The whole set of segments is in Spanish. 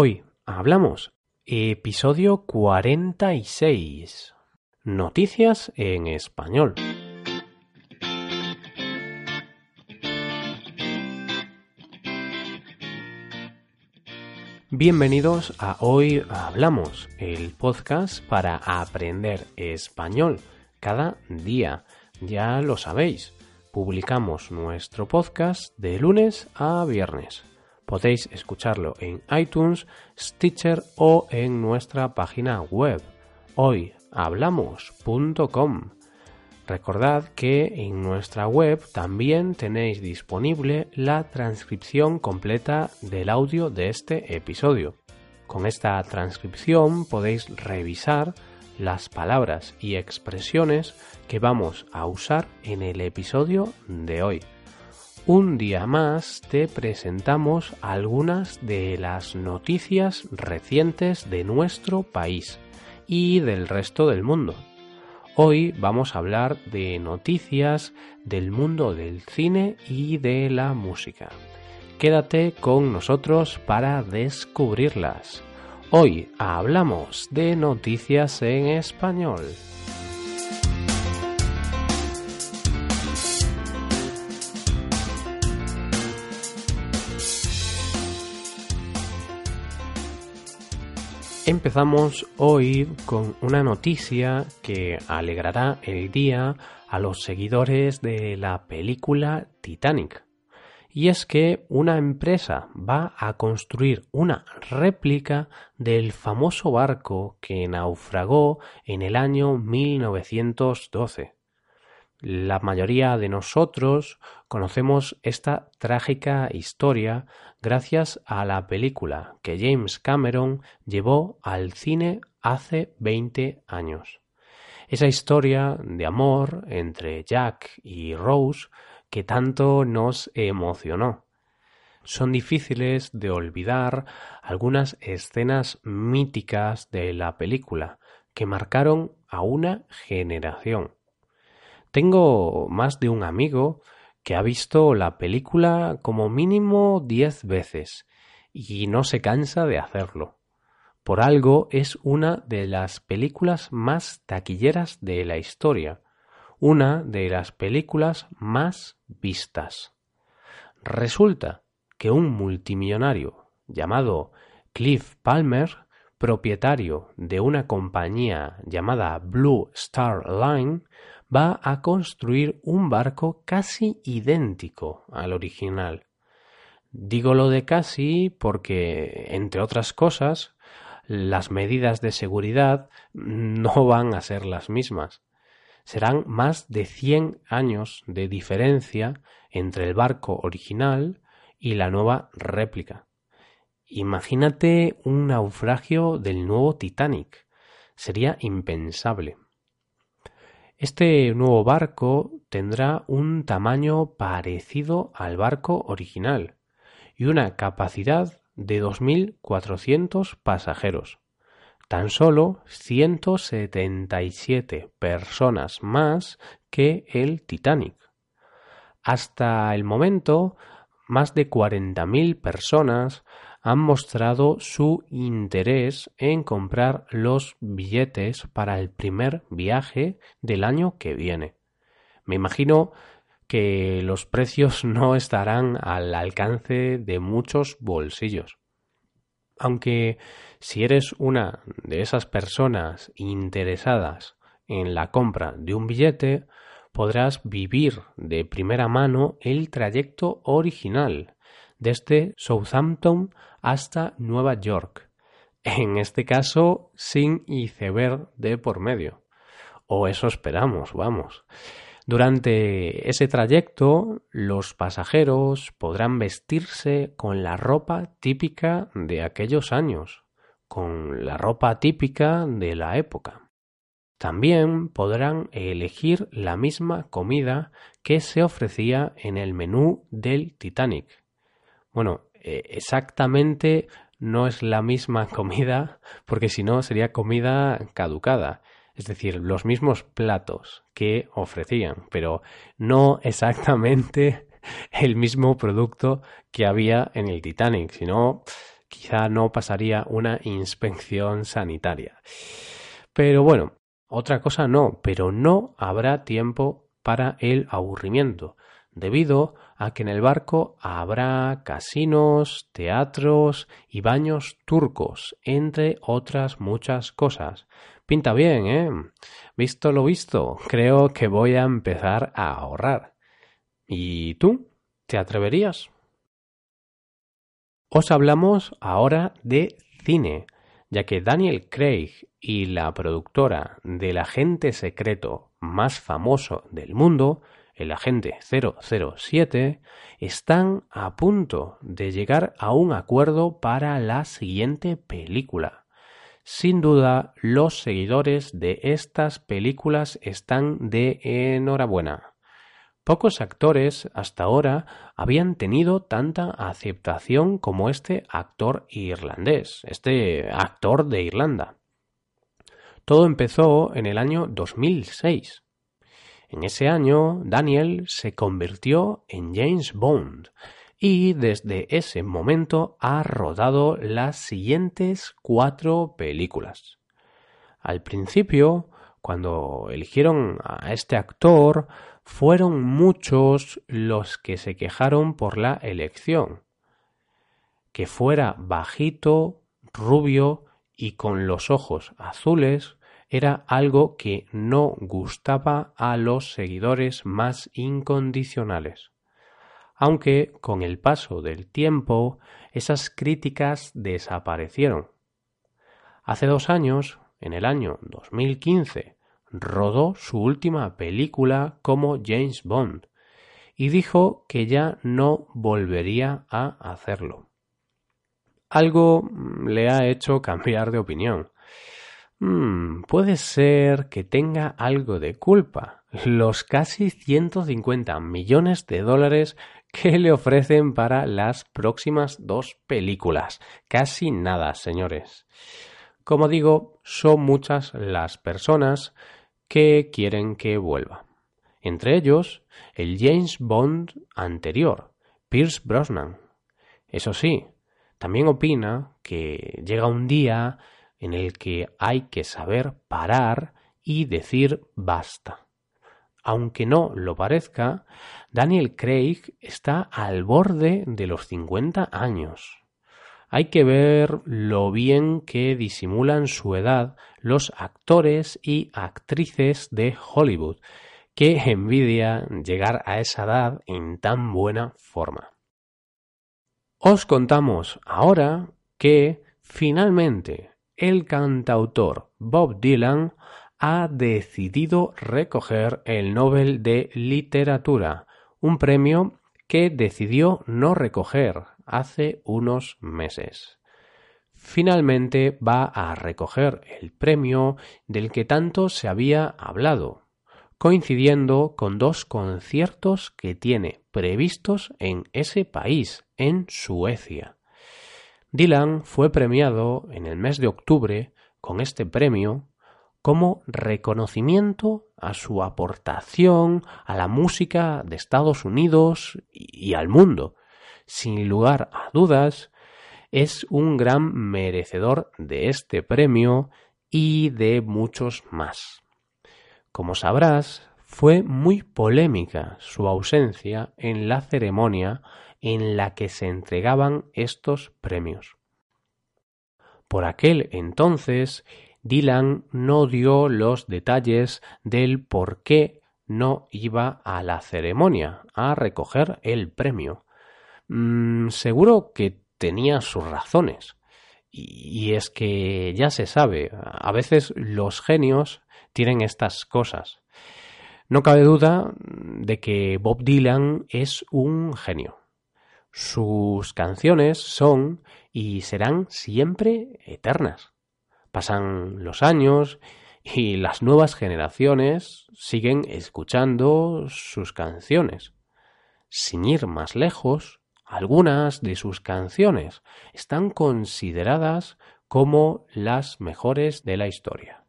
Hoy hablamos episodio 46. Noticias en español. Bienvenidos a Hoy Hablamos, el podcast para aprender español cada día. Ya lo sabéis, publicamos nuestro podcast de lunes a viernes. Podéis escucharlo en iTunes, Stitcher o en nuestra página web hoyhablamos.com. Recordad que en nuestra web también tenéis disponible la transcripción completa del audio de este episodio. Con esta transcripción podéis revisar las palabras y expresiones que vamos a usar en el episodio de hoy. Un día más te presentamos algunas de las noticias recientes de nuestro país y del resto del mundo. Hoy vamos a hablar de noticias del mundo del cine y de la música. Quédate con nosotros para descubrirlas. Hoy hablamos de noticias en español. Empezamos hoy con una noticia que alegrará el día a los seguidores de la película Titanic. Y es que una empresa va a construir una réplica del famoso barco que naufragó en el año 1912. La mayoría de nosotros conocemos esta trágica historia gracias a la película que James Cameron llevó al cine hace 20 años. Esa historia de amor entre Jack y Rose que tanto nos emocionó. Son difíciles de olvidar algunas escenas míticas de la película que marcaron a una generación. Tengo más de un amigo que ha visto la película como mínimo diez veces y no se cansa de hacerlo. Por algo es una de las películas más taquilleras de la historia, una de las películas más vistas. Resulta que un multimillonario llamado Cliff Palmer, propietario de una compañía llamada Blue Star Line, va a construir un barco casi idéntico al original. Digo lo de casi porque, entre otras cosas, las medidas de seguridad no van a ser las mismas. Serán más de 100 años de diferencia entre el barco original y la nueva réplica. Imagínate un naufragio del nuevo Titanic. Sería impensable. Este nuevo barco tendrá un tamaño parecido al barco original y una capacidad de 2.400 pasajeros. Tan solo 177 personas más que el Titanic. Hasta el momento, más de 40.000 personas han mostrado su interés en comprar los billetes para el primer viaje del año que viene. Me imagino que los precios no estarán al alcance de muchos bolsillos. Aunque si eres una de esas personas interesadas en la compra de un billete, podrás vivir de primera mano el trayecto original desde Southampton hasta Nueva York, en este caso sin iceberg de por medio. O eso esperamos, vamos. Durante ese trayecto, los pasajeros podrán vestirse con la ropa típica de aquellos años, con la ropa típica de la época. También podrán elegir la misma comida que se ofrecía en el menú del Titanic, bueno, eh, exactamente no es la misma comida, porque si no sería comida caducada. Es decir, los mismos platos que ofrecían, pero no exactamente el mismo producto que había en el Titanic, sino quizá no pasaría una inspección sanitaria. Pero bueno, otra cosa no, pero no habrá tiempo para el aburrimiento, debido a que en el barco habrá casinos, teatros y baños turcos, entre otras muchas cosas. Pinta bien, ¿eh? Visto lo visto, creo que voy a empezar a ahorrar. ¿Y tú? ¿Te atreverías? Os hablamos ahora de cine, ya que Daniel Craig y la productora del agente secreto más famoso del mundo, el agente 007, están a punto de llegar a un acuerdo para la siguiente película. Sin duda, los seguidores de estas películas están de enhorabuena. Pocos actores hasta ahora habían tenido tanta aceptación como este actor irlandés, este actor de Irlanda. Todo empezó en el año 2006. En ese año, Daniel se convirtió en James Bond y desde ese momento ha rodado las siguientes cuatro películas. Al principio, cuando eligieron a este actor, fueron muchos los que se quejaron por la elección. Que fuera bajito, rubio y con los ojos azules era algo que no gustaba a los seguidores más incondicionales. Aunque con el paso del tiempo esas críticas desaparecieron. Hace dos años, en el año 2015, rodó su última película como James Bond y dijo que ya no volvería a hacerlo. Algo le ha hecho cambiar de opinión, Hmm, puede ser que tenga algo de culpa. Los casi 150 millones de dólares que le ofrecen para las próximas dos películas. Casi nada, señores. Como digo, son muchas las personas que quieren que vuelva. Entre ellos, el James Bond anterior, Pierce Brosnan. Eso sí, también opina que llega un día en el que hay que saber parar y decir basta. Aunque no lo parezca, Daniel Craig está al borde de los 50 años. Hay que ver lo bien que disimulan su edad los actores y actrices de Hollywood, que envidia llegar a esa edad en tan buena forma. Os contamos ahora que finalmente el cantautor Bob Dylan ha decidido recoger el Nobel de Literatura, un premio que decidió no recoger hace unos meses. Finalmente va a recoger el premio del que tanto se había hablado, coincidiendo con dos conciertos que tiene previstos en ese país, en Suecia. Dylan fue premiado en el mes de octubre con este premio como reconocimiento a su aportación a la música de Estados Unidos y al mundo. Sin lugar a dudas, es un gran merecedor de este premio y de muchos más. Como sabrás, fue muy polémica su ausencia en la ceremonia en la que se entregaban estos premios. Por aquel entonces, Dylan no dio los detalles del por qué no iba a la ceremonia a recoger el premio. Mm, seguro que tenía sus razones. Y, y es que ya se sabe, a veces los genios tienen estas cosas. No cabe duda de que Bob Dylan es un genio. Sus canciones son y serán siempre eternas. Pasan los años y las nuevas generaciones siguen escuchando sus canciones. Sin ir más lejos, algunas de sus canciones están consideradas como las mejores de la historia.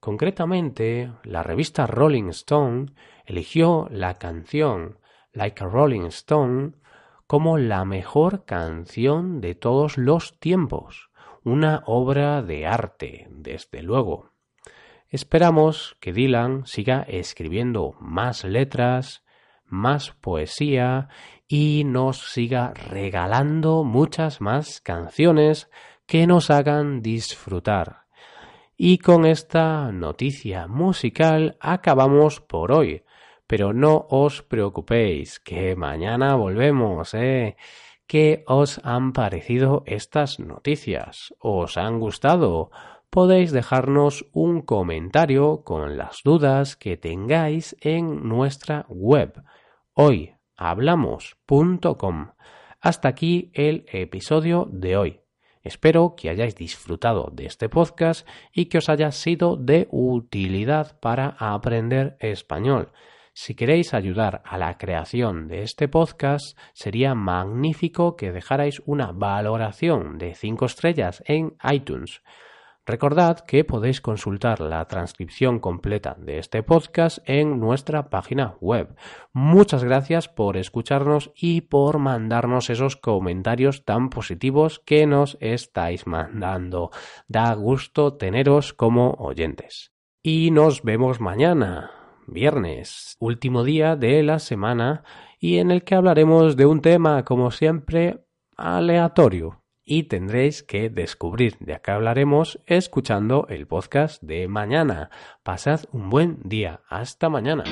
Concretamente, la revista Rolling Stone eligió la canción Like a Rolling Stone como la mejor canción de todos los tiempos, una obra de arte, desde luego. Esperamos que Dylan siga escribiendo más letras, más poesía y nos siga regalando muchas más canciones que nos hagan disfrutar. Y con esta noticia musical acabamos por hoy. Pero no os preocupéis, que mañana volvemos, ¿eh? ¿Qué os han parecido estas noticias? ¿Os han gustado? Podéis dejarnos un comentario con las dudas que tengáis en nuestra web hoyhablamos.com. Hasta aquí el episodio de hoy. Espero que hayáis disfrutado de este podcast y que os haya sido de utilidad para aprender español. Si queréis ayudar a la creación de este podcast, sería magnífico que dejarais una valoración de 5 estrellas en iTunes. Recordad que podéis consultar la transcripción completa de este podcast en nuestra página web. Muchas gracias por escucharnos y por mandarnos esos comentarios tan positivos que nos estáis mandando. Da gusto teneros como oyentes. Y nos vemos mañana viernes, último día de la semana y en el que hablaremos de un tema, como siempre, aleatorio. Y tendréis que descubrir de qué hablaremos escuchando el podcast de mañana. Pasad un buen día. Hasta mañana.